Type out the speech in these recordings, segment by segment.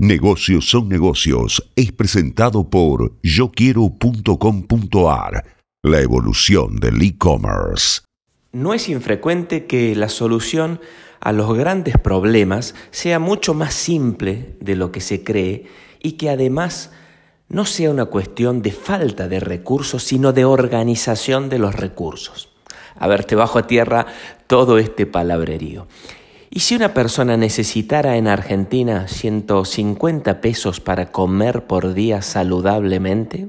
Negocios son negocios es presentado por yoquiero.com.ar, la evolución del e-commerce. No es infrecuente que la solución a los grandes problemas sea mucho más simple de lo que se cree y que además no sea una cuestión de falta de recursos, sino de organización de los recursos. A ver, te bajo a tierra todo este palabrerío. ¿Y si una persona necesitara en Argentina 150 pesos para comer por día saludablemente?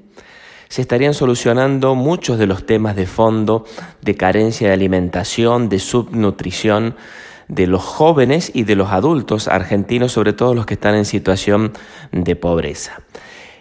Se estarían solucionando muchos de los temas de fondo de carencia de alimentación, de subnutrición de los jóvenes y de los adultos argentinos, sobre todo los que están en situación de pobreza.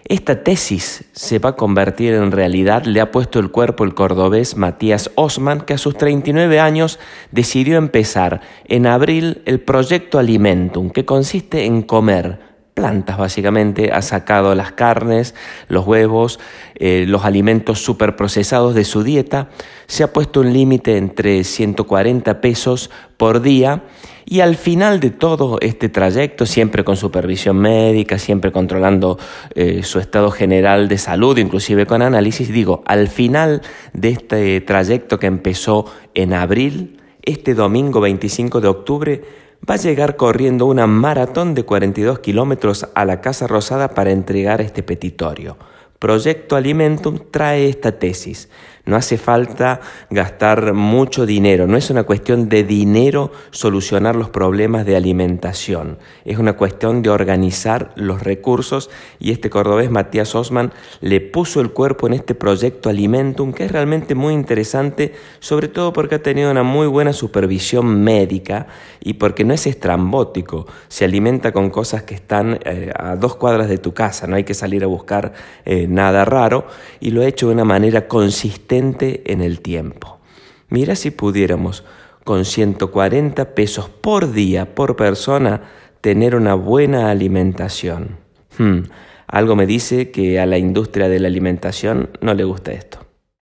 Esta tesis se va a convertir en realidad, le ha puesto el cuerpo el cordobés Matías Osman, que a sus 39 años decidió empezar en abril el proyecto Alimentum, que consiste en comer plantas básicamente, ha sacado las carnes, los huevos, eh, los alimentos superprocesados de su dieta, se ha puesto un límite entre 140 pesos por día. Y al final de todo este trayecto, siempre con supervisión médica, siempre controlando eh, su estado general de salud, inclusive con análisis, digo, al final de este trayecto que empezó en abril, este domingo 25 de octubre, va a llegar corriendo una maratón de 42 kilómetros a la Casa Rosada para entregar este petitorio. Proyecto Alimentum trae esta tesis. No hace falta gastar mucho dinero, no es una cuestión de dinero solucionar los problemas de alimentación, es una cuestión de organizar los recursos y este cordobés Matías Osman le puso el cuerpo en este proyecto Alimentum que es realmente muy interesante, sobre todo porque ha tenido una muy buena supervisión médica y porque no es estrambótico, se alimenta con cosas que están eh, a dos cuadras de tu casa, no hay que salir a buscar eh, nada raro y lo ha hecho de una manera consistente en el tiempo. Mira si pudiéramos con 140 pesos por día por persona tener una buena alimentación. Hmm, algo me dice que a la industria de la alimentación no le gusta esto.